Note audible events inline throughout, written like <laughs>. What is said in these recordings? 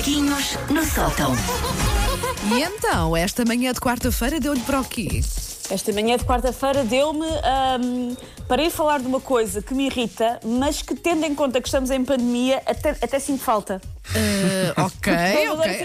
Macaquinhos no sótão. E então, esta manhã de quarta-feira deu-lhe para o quê? Esta manhã de quarta-feira deu-me para ir falar de uma coisa que me irrita, mas que, tendo em conta que estamos em pandemia, até, até sinto falta. Agora ok.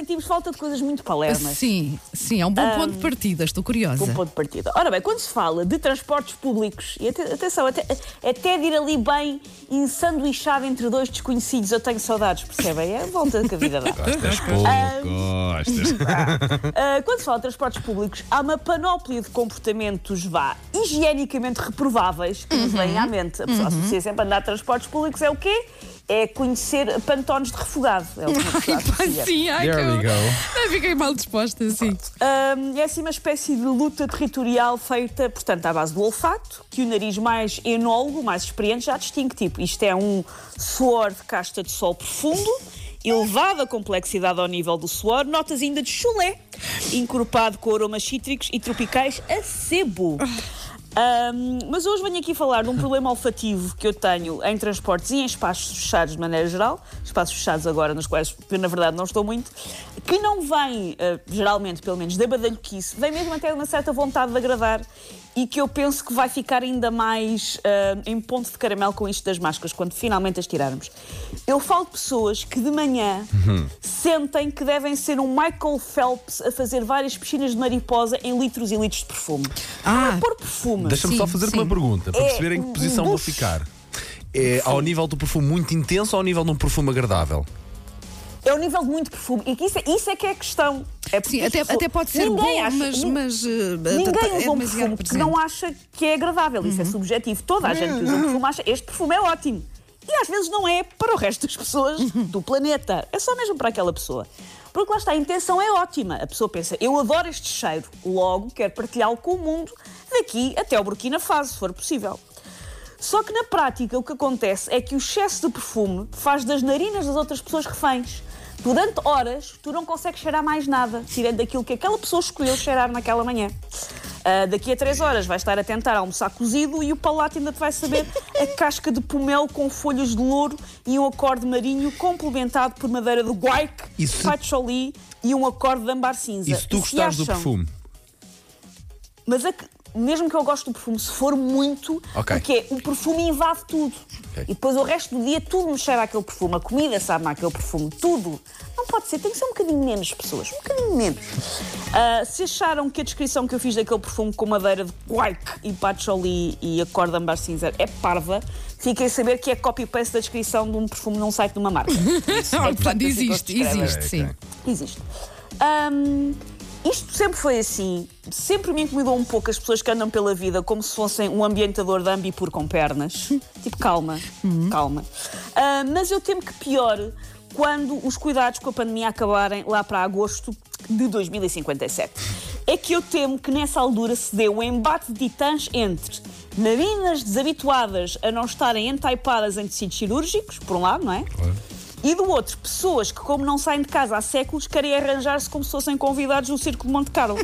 Sentimos falta de coisas muito palermas. Sim, sim, é um bom ponto de partida, estou curiosa. Bom ponto de partida. Ora bem, quando se fala de transportes públicos, e ate- atenção, até, até de ir ali bem ensanduichado entre dois desconhecidos, eu tenho saudades, percebem? É a vontade que a vida dá. Gostas pouco, gostas. <laughs> Ah, quando se fala de transportes públicos, há uma panóplia de comportamentos, vá, higienicamente reprováveis que nos vêm à mente. A pessoa associa sempre a andar de transportes públicos é o quê? É conhecer pantones de refogado. É o que pessoa associa. Sim, ai, There que we eu- go. Ai, fiquei mal disposta, sim. Hum, é assim uma espécie de luta territorial feita, portanto, à base do olfato, que o nariz mais enólogo, mais experiente, já distingue. Tipo, isto é um suor de casta de sol profundo, elevada complexidade ao nível do suor, notas ainda de chulé, encorpado com aromas cítricos e tropicais a sebo. Hum, mas hoje venho aqui falar de um problema olfativo que eu tenho em transportes e em espaços fechados de maneira geral, espaços fechados agora nos quais eu, na verdade não estou muito, que não vem, eh, geralmente, pelo menos, da badalhoquice, vem mesmo até de uma certa vontade de agradar e que eu penso que vai ficar ainda mais eh, em ponto de caramelo com isto das máscaras, quando finalmente as tirarmos. Eu falo de pessoas que de manhã sentem que devem ser um Michael Phelps a fazer várias piscinas de mariposa em litros e litros de perfume. Ah. Não é pôr perfume. Deixa-me só fazer-te sim. uma pergunta para É perceber em um que posição vou ficar. É ao nível do perfume muito intenso ou ao nível de um perfume agradável? É o nível de muito perfume. E isso, é, isso é que é a questão. É porque Sim, até, pessoas- até pode ser Ninguém bom, acha- mas. mas eh, Ninguém é usa um demasiado perfume que presente. não acha que é agradável. Isso é subjetivo. Toda a gente que usa um perfume acha este perfume é ótimo. E às vezes não é para o resto das pessoas do planeta. É só mesmo para aquela pessoa. Porque lá está, a intenção é ótima. A pessoa pensa, eu adoro este cheiro, logo quero partilhá-lo com o mundo, daqui até ao Burkina Faso, se for possível. Só que na prática o que acontece é que o excesso de perfume faz das narinas das outras pessoas reféns. Durante horas, tu não consegues cheirar mais nada, tirando daquilo que aquela pessoa escolheu cheirar naquela manhã. Ah, daqui a três horas vais estar a tentar almoçar cozido e o palato ainda te vai saber a <laughs> casca de pomelo com folhas de louro e um acorde marinho complementado por madeira de guaique, se- patchouli e um acorde de ambar cinza. E se tu E gostares do acham- perfume? mas é que, mesmo que eu goste do perfume, se for muito, Ok. porque o perfume invade tudo. Ok. E depois o resto do dia tudo me cheira àquele perfume, a comida sabe àquele perfume, tudo. Não pode ser, tem que ser um bocadinho menos pessoas, um bocadinho menos. Ah, se acharam que a descrição que eu fiz daquele perfume com madeira de quark e patchouli e a cor de ambar cinza é parva, fiquem a saber que é copy-paste da descrição de um perfume num site de uma marca. <laughs> Isso é portanto, assim que existe, existe, sim. Existe. Ahm, isto sempre foi assim. Sempre me incomodou um pouco as pessoas que andam pela vida como se fossem um ambientador de Ambipur com pernas. <laughs> tipo, calma, calma. Ah, mas eu temo que piore quando os cuidados com a pandemia acabarem lá para agosto de 2057. É que eu temo que nessa altura se dê um embate de titãs entre narinas desabituadas a não estarem entaipadas em tecidos cirúrgicos, por um lado, não é? E do outro, pessoas que, como não saem de casa há séculos, querem arranjar-se como se fossem convidados no Circo de Monte Carlo.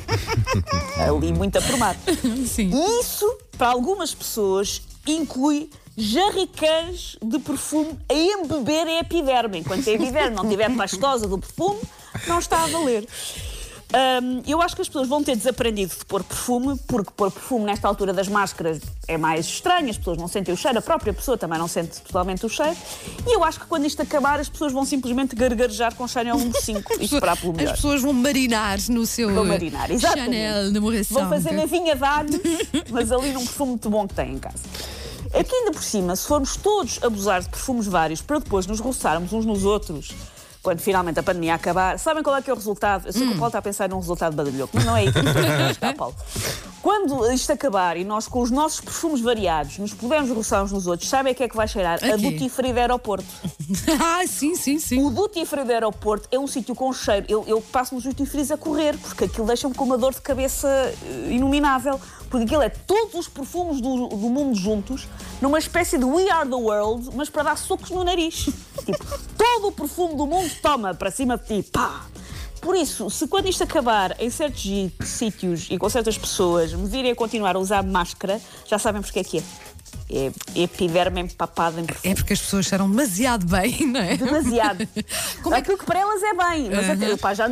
<laughs> Ali muito aprumado. Sim. E isso, para algumas pessoas, inclui jarriqueiros de perfume a embeber a epiderme. Enquanto a epiderme não estiver pastosa do perfume, não está a valer. Hum, eu acho que as pessoas vão ter desaprendido de pôr perfume, porque pôr perfume nesta altura das máscaras é mais estranho, as pessoas não sentem o cheiro, a própria pessoa também não sente totalmente o cheiro. E eu acho que quando isto acabar, as pessoas vão simplesmente gargarejar com Chanel número 5 e esperar pelo As melhor. pessoas vão marinar no seu Vão marinar, exatamente. Chanel, namoração. Vão fazer na vinha de anos, mas ali num perfume muito bom que têm em casa. Aqui ainda por cima, se formos todos abusar de perfumes vários para depois nos roçarmos uns nos outros, quando finalmente a pandemia acabar, sabem qual é que é o resultado? Eu sei Hum. que o Paulo está a pensar num resultado badalhoco, mas não é isso <laughs> Paulo. Quando isto acabar e nós com os nossos perfumes variados nos pudermos roçar uns nos outros, sabem o que é que vai cheirar? A Aqui. duty free de aeroporto. <laughs> ah, sim, sim, sim. O duty free do aeroporto é um sítio com cheiro. Eu, eu passo nos duty frees a correr, porque aquilo deixa-me com uma dor de cabeça eh, inominável. Porque aquilo é todos os perfumes do, do mundo juntos, numa espécie de We Are the World, mas para dar socos no nariz. <laughs> tipo, todo o perfume do mundo toma para cima de ti. Pá! Por isso, se quando isto acabar em certos sítios e com certas pessoas me virem a continuar a usar máscara, já sabem porque é que é. é epiderme empapada em perfume. É porque as pessoas cheiram demasiado bem, não é? Demasiado. <laughs> Como é que- Aquilo que para elas é bem, mas até, epá, já,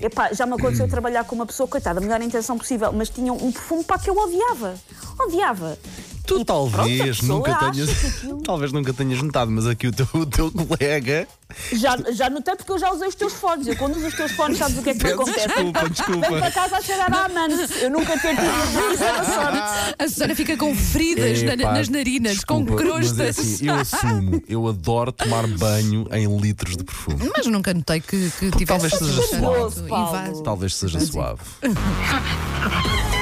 epá, já me aconteceu trabalhar com uma pessoa, coitada, a melhor intenção possível, mas tinha um perfume para que eu odiava. Odiava. Tu pronto, talvez nunca tenhas. <laughs> talvez nunca tenhas notado, mas aqui o teu, o teu colega. Já, já notei porque eu já usei os teus fones. Eu quando uso os teus fones, sabes o que é que me acontece? desculpa, Venho desculpa. para casa a cheirar a amante. Eu nunca tido <laughs> isso, é uma sorte. A Susana fica com feridas na- Epá, nas narinas, com desculpa, crostas. É assim, eu assumo, eu adoro tomar banho em litros de perfume. Mas nunca notei que, que tivesse talvez seja suave. Talvez seja suave. <laughs>